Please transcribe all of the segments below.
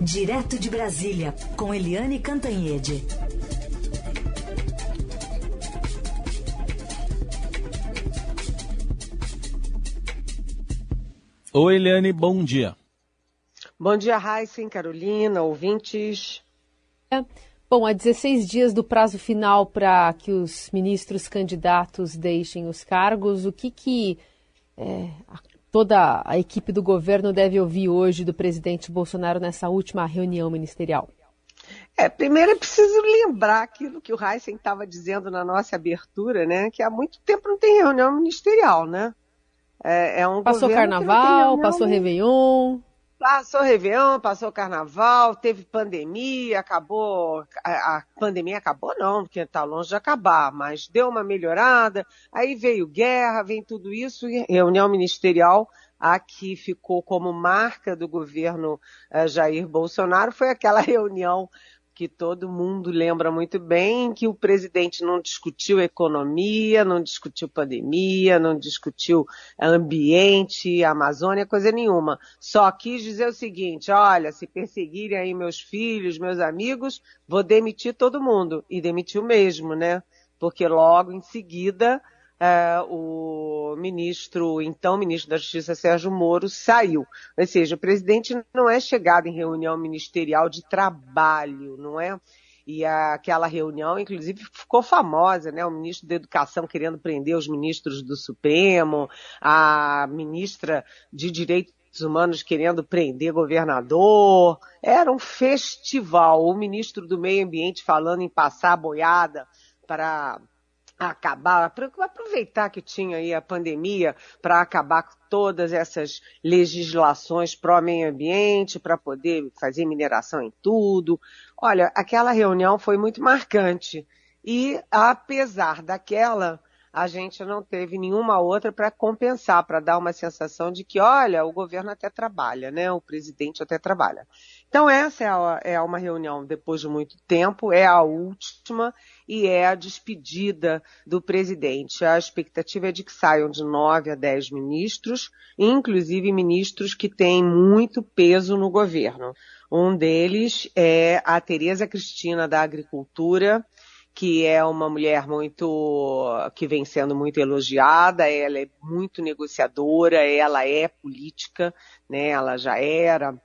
Direto de Brasília, com Eliane Cantanhede. Oi, Eliane, bom dia. Bom dia, Raíssen, Carolina, ouvintes. Bom, há 16 dias do prazo final para que os ministros candidatos deixem os cargos. O que, que é, toda a equipe do governo deve ouvir hoje do presidente Bolsonaro nessa última reunião ministerial? É, primeiro é preciso lembrar aquilo que o Heisen estava dizendo na nossa abertura, né? Que há muito tempo não tem reunião ministerial, né? É, é um passou carnaval, passou Réveillon. Passou Réveillon, passou Carnaval, teve pandemia, acabou. A, a pandemia acabou, não, porque está longe de acabar, mas deu uma melhorada. Aí veio guerra, vem tudo isso, e reunião ministerial a que ficou como marca do governo uh, Jair Bolsonaro foi aquela reunião que todo mundo lembra muito bem, que o presidente não discutiu economia, não discutiu pandemia, não discutiu ambiente, Amazônia, coisa nenhuma. Só quis dizer o seguinte, olha, se perseguirem aí meus filhos, meus amigos, vou demitir todo mundo. E demitiu mesmo, né? Porque logo em seguida uh, o ministro, então ministro da Justiça Sérgio Moro, saiu. Ou seja, o presidente não é chegado em reunião ministerial de trabalho, não é? E aquela reunião, inclusive, ficou famosa, né? O ministro da Educação querendo prender os ministros do Supremo, a ministra de Direitos Humanos querendo prender governador. Era um festival. O ministro do Meio Ambiente falando em passar boiada para acabar, aproveitar que tinha aí a pandemia para acabar com todas essas legislações pró-meio ambiente, para poder fazer mineração em tudo. Olha, aquela reunião foi muito marcante. E, apesar daquela, a gente não teve nenhuma outra para compensar, para dar uma sensação de que, olha, o governo até trabalha, né? O presidente até trabalha. Então, essa é, a, é uma reunião depois de muito tempo, é a última e é a despedida do presidente. A expectativa é de que saiam de nove a dez ministros, inclusive ministros que têm muito peso no governo. Um deles é a Tereza Cristina da Agricultura, que é uma mulher muito que vem sendo muito elogiada, ela é muito negociadora, ela é política, né? Ela já era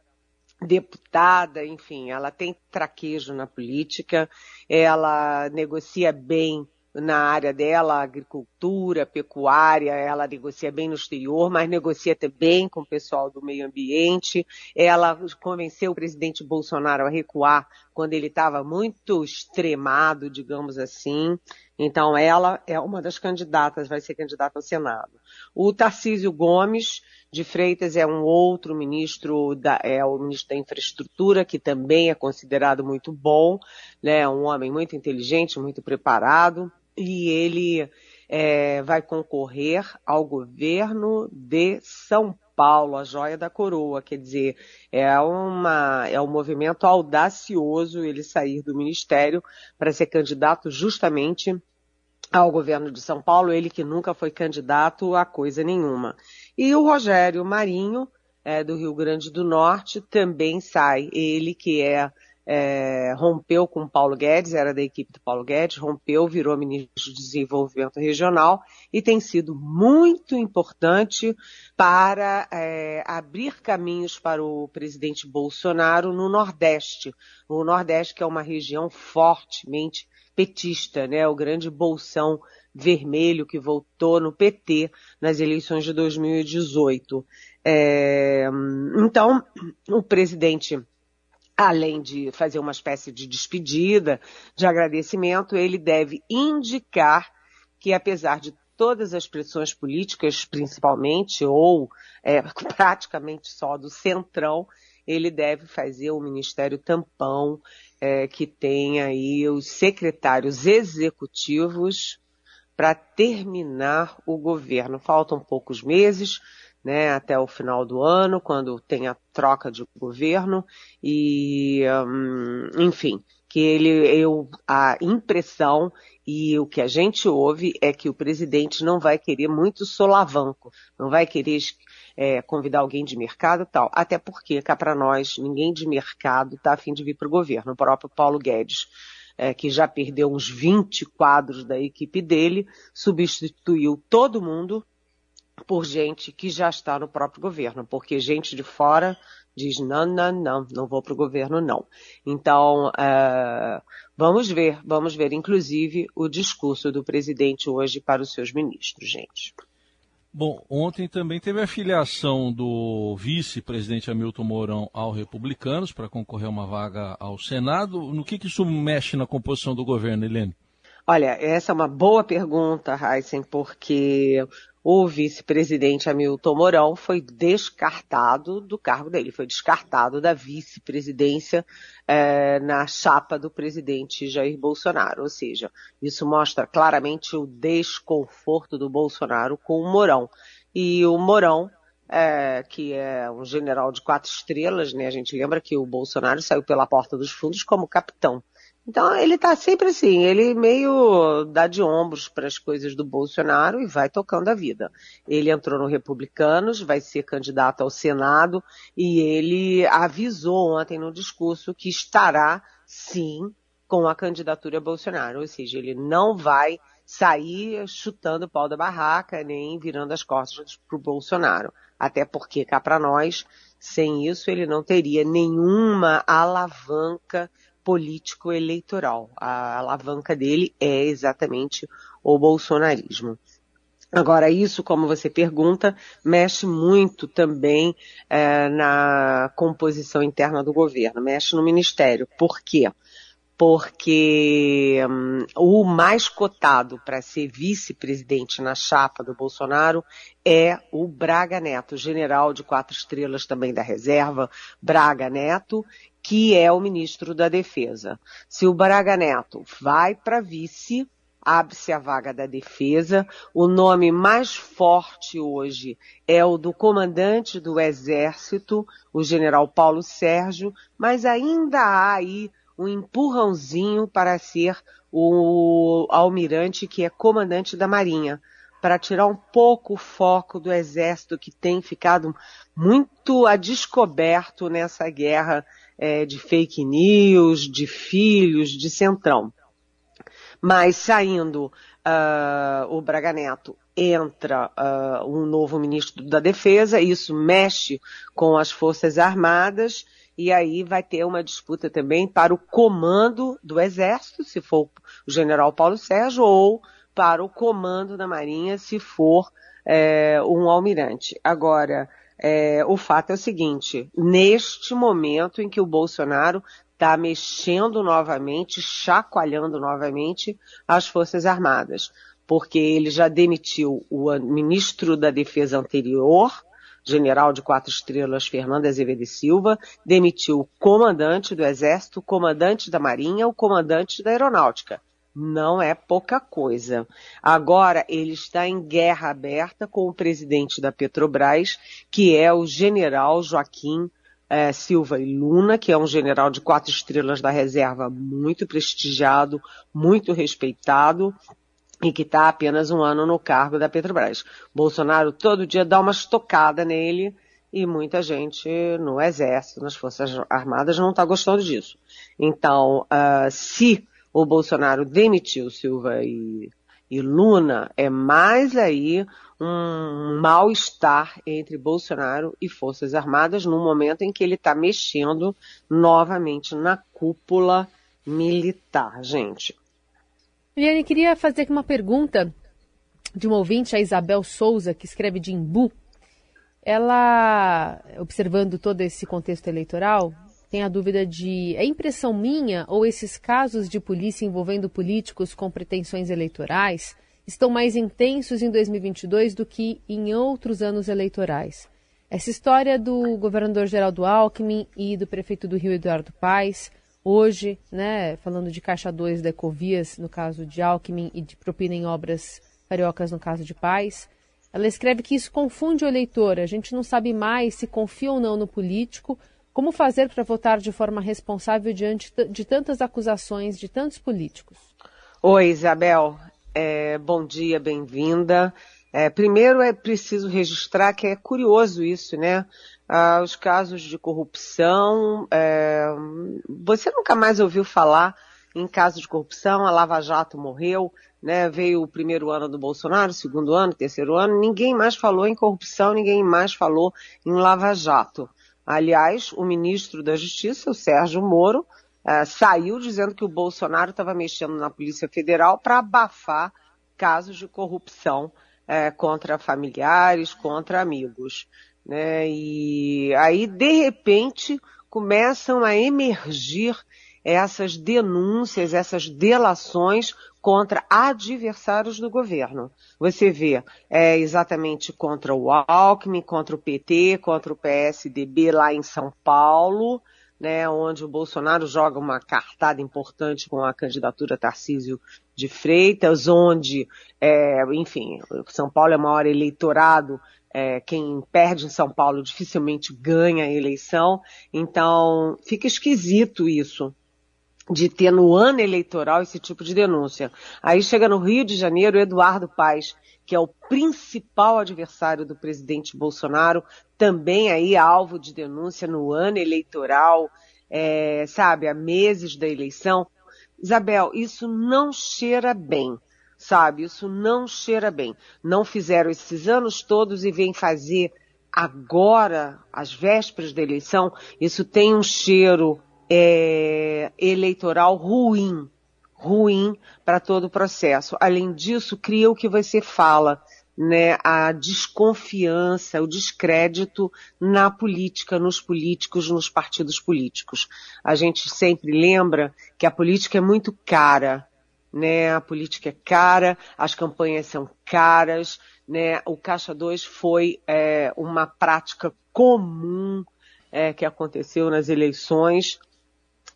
deputada, enfim, ela tem traquejo na política, ela negocia bem na área dela, agricultura, pecuária, ela negocia bem no exterior, mas negocia também com o pessoal do meio ambiente. Ela convenceu o presidente Bolsonaro a recuar quando ele estava muito extremado, digamos assim. Então ela é uma das candidatas, vai ser candidata ao Senado. O Tarcísio Gomes de Freitas é um outro ministro, da, é o ministro da Infraestrutura, que também é considerado muito bom, né? Um homem muito inteligente, muito preparado e ele é, vai concorrer ao governo de São Paulo, a joia da coroa, quer dizer, é, uma, é um movimento audacioso ele sair do ministério para ser candidato justamente ao governo de São Paulo, ele que nunca foi candidato a coisa nenhuma. E o Rogério Marinho, é, do Rio Grande do Norte, também sai, ele que é é, rompeu com Paulo Guedes, era da equipe do Paulo Guedes, rompeu, virou ministro de Desenvolvimento Regional e tem sido muito importante para é, abrir caminhos para o presidente Bolsonaro no Nordeste. O Nordeste que é uma região fortemente petista, né? O grande bolsão vermelho que voltou no PT nas eleições de 2018. É, então, o presidente além de fazer uma espécie de despedida, de agradecimento, ele deve indicar que, apesar de todas as pressões políticas, principalmente, ou é, praticamente só do centrão, ele deve fazer o Ministério Tampão, é, que tenha aí os secretários executivos para terminar o governo. Faltam poucos meses, né, até o final do ano, quando tem a troca de governo e, um, enfim, que ele, eu, a impressão e o que a gente ouve é que o presidente não vai querer muito solavanco, não vai querer é, convidar alguém de mercado tal. Até porque, cá para nós, ninguém de mercado está afim de vir para o governo. O próprio Paulo Guedes, é, que já perdeu uns 20 quadros da equipe dele, substituiu todo mundo por gente que já está no próprio governo, porque gente de fora diz não, não, não, não vou para o governo não. Então, é, vamos ver, vamos ver, inclusive, o discurso do presidente hoje para os seus ministros, gente. Bom, ontem também teve a filiação do vice-presidente Hamilton Mourão ao Republicanos para concorrer a uma vaga ao Senado. No que, que isso mexe na composição do governo, Helene? Olha, essa é uma boa pergunta, Heisen, porque o vice-presidente Hamilton Mourão foi descartado do cargo dele, foi descartado da vice-presidência é, na chapa do presidente Jair Bolsonaro. Ou seja, isso mostra claramente o desconforto do Bolsonaro com o Mourão. E o Mourão, é, que é um general de quatro estrelas, né? A gente lembra que o Bolsonaro saiu pela porta dos fundos como capitão. Então ele está sempre assim, ele meio dá de ombros para as coisas do Bolsonaro e vai tocando a vida. Ele entrou no Republicanos, vai ser candidato ao Senado e ele avisou ontem no discurso que estará sim com a candidatura Bolsonaro, ou seja, ele não vai sair chutando o pau da barraca nem virando as costas para o Bolsonaro. Até porque cá para nós, sem isso ele não teria nenhuma alavanca político eleitoral. A alavanca dele é exatamente o bolsonarismo. Agora, isso, como você pergunta, mexe muito também é, na composição interna do governo, mexe no ministério. Por quê? Porque hum, o mais cotado para ser vice-presidente na chapa do Bolsonaro é o Braga Neto, general de quatro estrelas também da reserva, Braga Neto, que é o ministro da Defesa. Se o Braga Neto vai para vice, abre-se a vaga da defesa. O nome mais forte hoje é o do comandante do Exército, o general Paulo Sérgio, mas ainda há aí um empurrãozinho para ser o almirante que é comandante da Marinha, para tirar um pouco o foco do Exército que tem ficado muito a descoberto nessa guerra é, de fake news, de filhos, de centrão. Mas saindo uh, o Braga Neto, entra uh, um novo ministro da Defesa, isso mexe com as Forças Armadas, e aí vai ter uma disputa também para o comando do Exército, se for o general Paulo Sérgio, ou para o comando da Marinha, se for é, um almirante. Agora, é, o fato é o seguinte, neste momento em que o Bolsonaro está mexendo novamente, chacoalhando novamente as Forças Armadas, porque ele já demitiu o ministro da Defesa anterior, general de quatro estrelas Fernando Azevedo Silva, demitiu o comandante do Exército, o comandante da Marinha, o comandante da Aeronáutica não é pouca coisa. Agora ele está em guerra aberta com o presidente da Petrobras, que é o general Joaquim é, Silva e Luna, que é um general de quatro estrelas da reserva muito prestigiado, muito respeitado e que está apenas um ano no cargo da Petrobras. Bolsonaro todo dia dá uma estocada nele e muita gente no exército, nas forças armadas não está gostando disso. Então, uh, se o Bolsonaro demitiu Silva e, e Luna, é mais aí um mal-estar entre Bolsonaro e Forças Armadas no momento em que ele está mexendo novamente na cúpula militar, gente. Eliane, queria fazer aqui uma pergunta de uma ouvinte, a Isabel Souza, que escreve de Imbu. Ela, observando todo esse contexto eleitoral, tem a dúvida de é impressão minha ou esses casos de polícia envolvendo políticos com pretensões eleitorais estão mais intensos em 2022 do que em outros anos eleitorais. Essa história do governador Geraldo Alckmin e do prefeito do Rio Eduardo Paes, hoje, né, falando de caixa 2 da Ecovias, no caso de Alckmin, e de propina em obras cariocas, no caso de Paes, ela escreve que isso confunde o eleitor. A gente não sabe mais se confia ou não no político como fazer para votar de forma responsável diante de tantas acusações de tantos políticos? Oi, Isabel. É, bom dia, bem-vinda. É, primeiro é preciso registrar que é curioso isso, né? Ah, os casos de corrupção, é, você nunca mais ouviu falar em casos de corrupção, a Lava Jato morreu, né? Veio o primeiro ano do Bolsonaro, segundo ano, terceiro ano, ninguém mais falou em corrupção, ninguém mais falou em Lava Jato. Aliás, o ministro da Justiça, o Sérgio Moro, é, saiu dizendo que o Bolsonaro estava mexendo na Polícia Federal para abafar casos de corrupção é, contra familiares, contra amigos. Né? E aí, de repente, começam a emergir essas denúncias, essas delações contra adversários do governo. Você vê é, exatamente contra o Alckmin, contra o PT, contra o PSDB lá em São Paulo, né, onde o Bolsonaro joga uma cartada importante com a candidatura Tarcísio de Freitas, onde, é, enfim, São Paulo é maior eleitorado, é, quem perde em São Paulo dificilmente ganha a eleição, então fica esquisito isso de ter no ano eleitoral esse tipo de denúncia. Aí chega no Rio de Janeiro Eduardo Paes, que é o principal adversário do presidente Bolsonaro, também aí alvo de denúncia no ano eleitoral, é, sabe, há meses da eleição. Isabel, isso não cheira bem, sabe? Isso não cheira bem. Não fizeram esses anos todos e vêm fazer agora, às vésperas da eleição. Isso tem um cheiro é, eleitoral ruim, ruim para todo o processo. Além disso, cria o que você fala, né, a desconfiança, o descrédito na política, nos políticos, nos partidos políticos. A gente sempre lembra que a política é muito cara, né? A política é cara, as campanhas são caras, né? O Caixa 2 foi é, uma prática comum é, que aconteceu nas eleições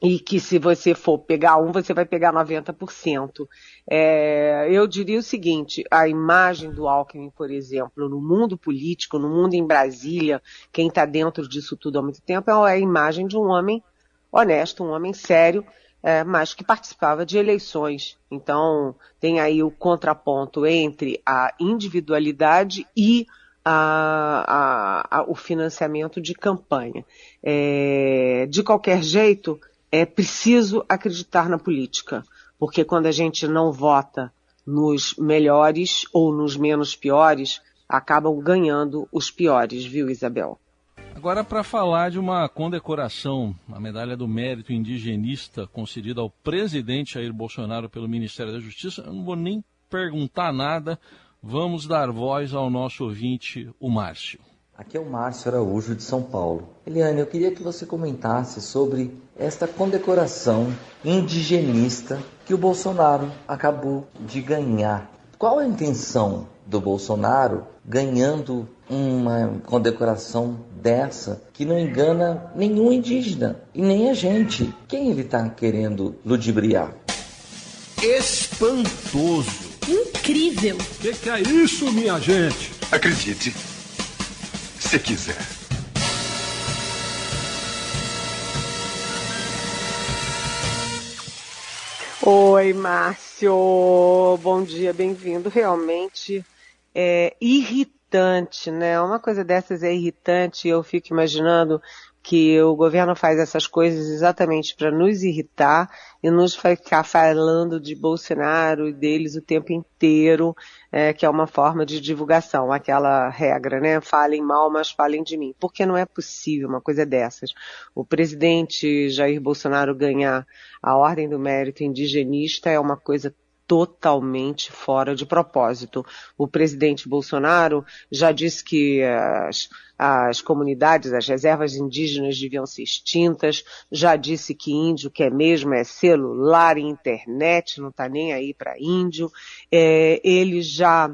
e que se você for pegar um, você vai pegar 90%. É, eu diria o seguinte, a imagem do Alckmin, por exemplo, no mundo político, no mundo em Brasília, quem está dentro disso tudo há muito tempo, é a imagem de um homem honesto, um homem sério, é, mas que participava de eleições. Então, tem aí o contraponto entre a individualidade e a, a, a, o financiamento de campanha. É, de qualquer jeito, é preciso acreditar na política, porque quando a gente não vota nos melhores ou nos menos piores, acabam ganhando os piores, viu, Isabel? Agora, para falar de uma condecoração, a medalha do mérito indigenista concedida ao presidente Jair Bolsonaro pelo Ministério da Justiça, eu não vou nem perguntar nada, vamos dar voz ao nosso ouvinte, o Márcio. Aqui é o Márcio Araújo de São Paulo. Eliane, eu queria que você comentasse sobre esta condecoração indigenista que o Bolsonaro acabou de ganhar. Qual a intenção do Bolsonaro ganhando uma condecoração dessa que não engana nenhum indígena e nem a gente? Quem ele está querendo ludibriar? Espantoso! Incrível! O que, que é isso, minha gente? Acredite se quiser. Oi, Márcio. Bom dia, bem-vindo. Realmente é irritante, né? Uma coisa dessas é irritante. Eu fico imaginando que o governo faz essas coisas exatamente para nos irritar e nos ficar falando de Bolsonaro e deles o tempo inteiro, é, que é uma forma de divulgação, aquela regra, né? Falem mal, mas falem de mim. Porque não é possível uma coisa dessas. O presidente Jair Bolsonaro ganhar a Ordem do Mérito indigenista é uma coisa totalmente fora de propósito. O presidente Bolsonaro já disse que as, as comunidades, as reservas indígenas deviam ser extintas, já disse que índio quer mesmo é celular e internet, não está nem aí para índio. É, ele já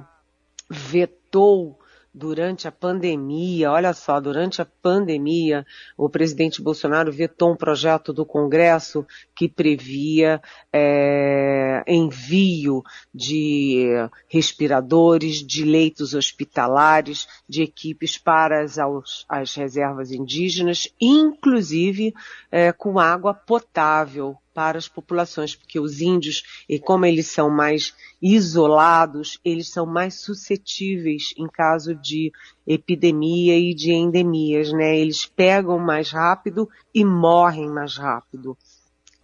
vetou durante a pandemia, olha só, durante a pandemia, o presidente Bolsonaro vetou um projeto do Congresso que previa é, envio de respiradores, de leitos hospitalares, de equipes para as, as reservas indígenas, inclusive é, com água potável para as populações, porque os índios, e como eles são mais isolados, eles são mais suscetíveis em caso de epidemia e de endemias, né? Eles pegam mais rápido e morrem mais rápido.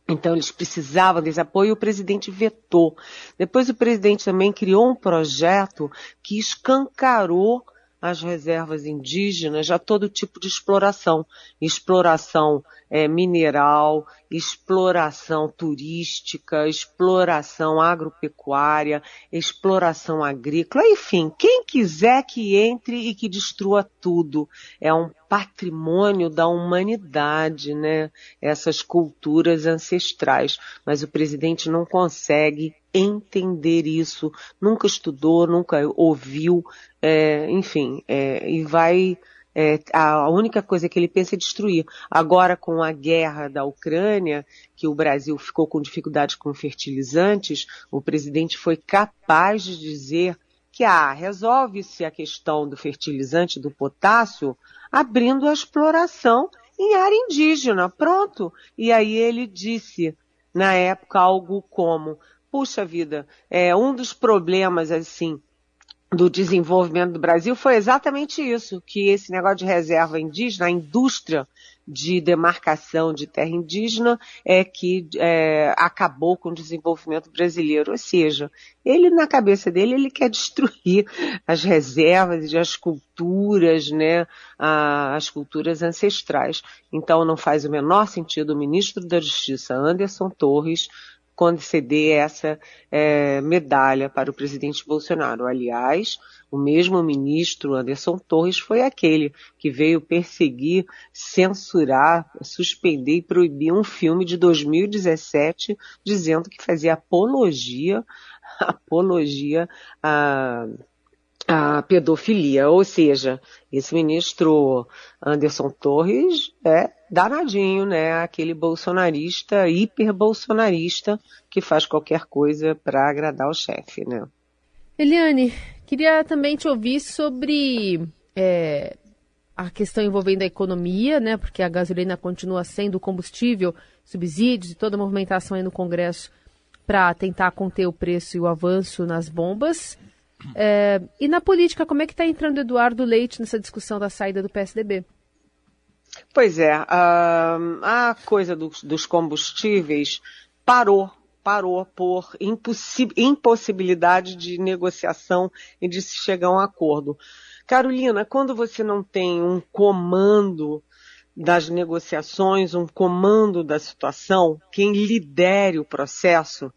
Então eles precisavam desse apoio e o presidente vetou. Depois o presidente também criou um projeto que escancarou as reservas indígenas a todo tipo de exploração. Exploração é, mineral, exploração turística, exploração agropecuária, exploração agrícola, enfim, quem quiser que entre e que destrua tudo. É um patrimônio da humanidade, né? Essas culturas ancestrais. Mas o presidente não consegue entender isso, nunca estudou, nunca ouviu, é, enfim, é, e vai é, a única coisa que ele pensa é destruir. Agora, com a guerra da Ucrânia, que o Brasil ficou com dificuldade com fertilizantes, o presidente foi capaz de dizer que ah, resolve-se a questão do fertilizante do potássio abrindo a exploração em área indígena. Pronto. E aí ele disse, na época, algo como puxa vida, é, um dos problemas, assim, do desenvolvimento do Brasil foi exatamente isso, que esse negócio de reserva indígena, a indústria de demarcação de terra indígena é que é, acabou com o desenvolvimento brasileiro. Ou seja, ele na cabeça dele ele quer destruir as reservas e as culturas, né, as culturas ancestrais. Então não faz o menor sentido o ministro da Justiça Anderson Torres conceder essa é, medalha para o presidente Bolsonaro. Aliás, o mesmo ministro Anderson Torres foi aquele que veio perseguir, censurar, suspender e proibir um filme de 2017 dizendo que fazia apologia, apologia a a pedofilia, ou seja, esse ministro Anderson Torres é danadinho, né? Aquele bolsonarista, hiper bolsonarista que faz qualquer coisa para agradar o chefe, né? Eliane, queria também te ouvir sobre é, a questão envolvendo a economia, né? Porque a gasolina continua sendo combustível, subsídios e toda a movimentação aí no Congresso para tentar conter o preço e o avanço nas bombas. É, e na política, como é que está entrando Eduardo Leite nessa discussão da saída do PSDB? Pois é, a, coisa dos, dos combustíveis parou parou por impossibilidade de negociação e de se chegar a um acordo. Carolina, quando você não tem um comando das negociações, um comando da situação, quem lidere o processo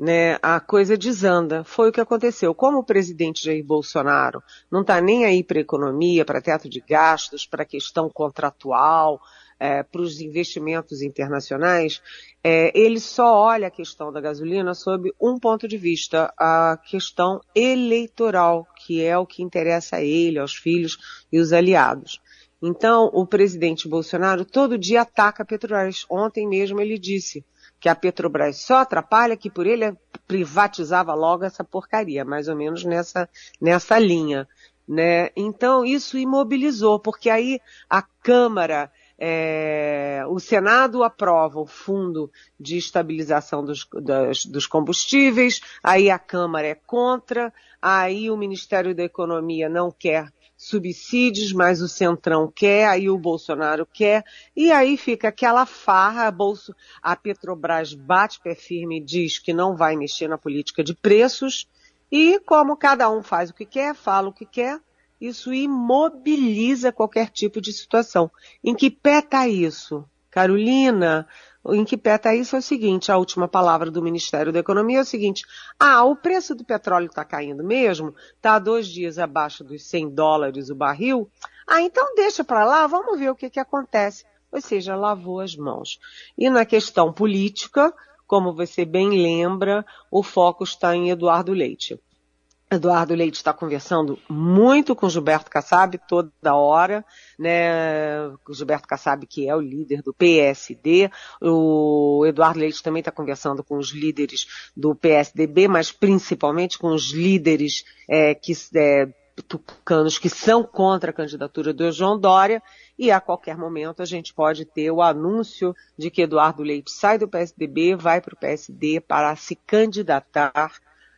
né, a coisa desanda. Foi o que aconteceu. Como o presidente Jair Bolsonaro não está nem aí para economia, para teto de gastos, para questão contratual, é, para os investimentos internacionais, é, ele só olha a questão da gasolina sob um ponto de vista, a questão eleitoral, que é o que interessa a ele, aos filhos e os aliados. Então, o presidente Bolsonaro todo dia ataca a Petrobras. Ontem mesmo ele disse, que a Petrobras só atrapalha, que por ele privatizava logo essa porcaria, mais ou menos nessa, nessa linha. Né? Então isso imobilizou, porque aí a Câmara, é, o Senado aprova o fundo de estabilização dos, das, dos combustíveis, aí a Câmara é contra, aí o Ministério da Economia não quer subsídios, mas o Centrão quer, aí o Bolsonaro quer, e aí fica aquela farra, a, Bolso, a Petrobras bate pé firme e diz que não vai mexer na política de preços, e como cada um faz o que quer, fala o que quer, isso imobiliza qualquer tipo de situação. Em que pé está isso? Carolina, em que pé está isso é o seguinte, a última palavra do Ministério da Economia é o seguinte, ah, o preço do petróleo está caindo mesmo, está dois dias abaixo dos 100 dólares o barril, ah, então deixa para lá, vamos ver o que, que acontece. Ou seja, lavou as mãos. E na questão política, como você bem lembra, o foco está em Eduardo Leite. Eduardo Leite está conversando muito com Gilberto Kassab toda hora, né? O Gilberto Kassab, que é o líder do PSD. O Eduardo Leite também está conversando com os líderes do PSDB, mas principalmente com os líderes é, que, é, tucanos que são contra a candidatura do João Dória. e a qualquer momento a gente pode ter o anúncio de que Eduardo Leite sai do PSDB, vai para o PSD para se candidatar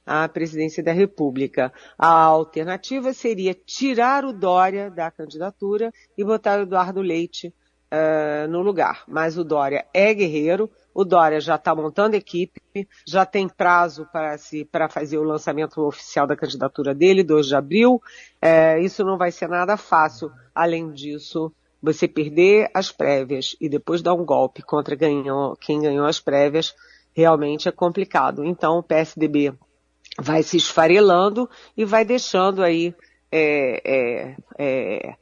à presidência da República. A alternativa seria tirar o Dória da candidatura e botar o Eduardo Leite uh, no lugar. Mas o Dória é guerreiro, o Dória já está montando equipe, já tem prazo para se para fazer o lançamento oficial da candidatura dele, 2 de abril. É, isso não vai ser nada fácil. Além disso, você perder as prévias e depois dar um golpe contra ganhou, quem ganhou as prévias, realmente é complicado. Então o PSDB vai se esfarelando e vai deixando aí é, é, é,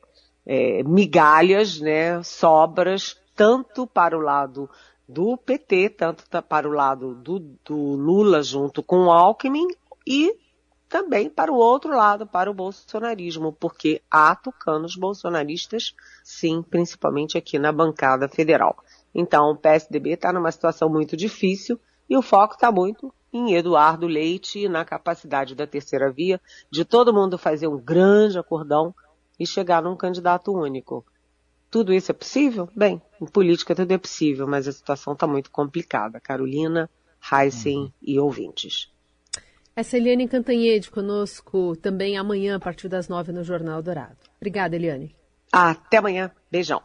é, migalhas, né, sobras, tanto para o lado do PT, tanto para o lado do, do Lula junto com o Alckmin e também para o outro lado, para o bolsonarismo, porque há tucanos bolsonaristas, sim, principalmente aqui na bancada federal. Então, o PSDB está numa situação muito difícil e o foco está muito em Eduardo Leite e na capacidade da terceira via de todo mundo fazer um grande acordão e chegar num candidato único. Tudo isso é possível? Bem, em política tudo é possível, mas a situação está muito complicada. Carolina, Heisen uhum. e ouvintes. Essa é Eliane Cantanhede conosco também amanhã, a partir das nove no Jornal Dourado. Obrigada, Eliane. Até amanhã. Beijão.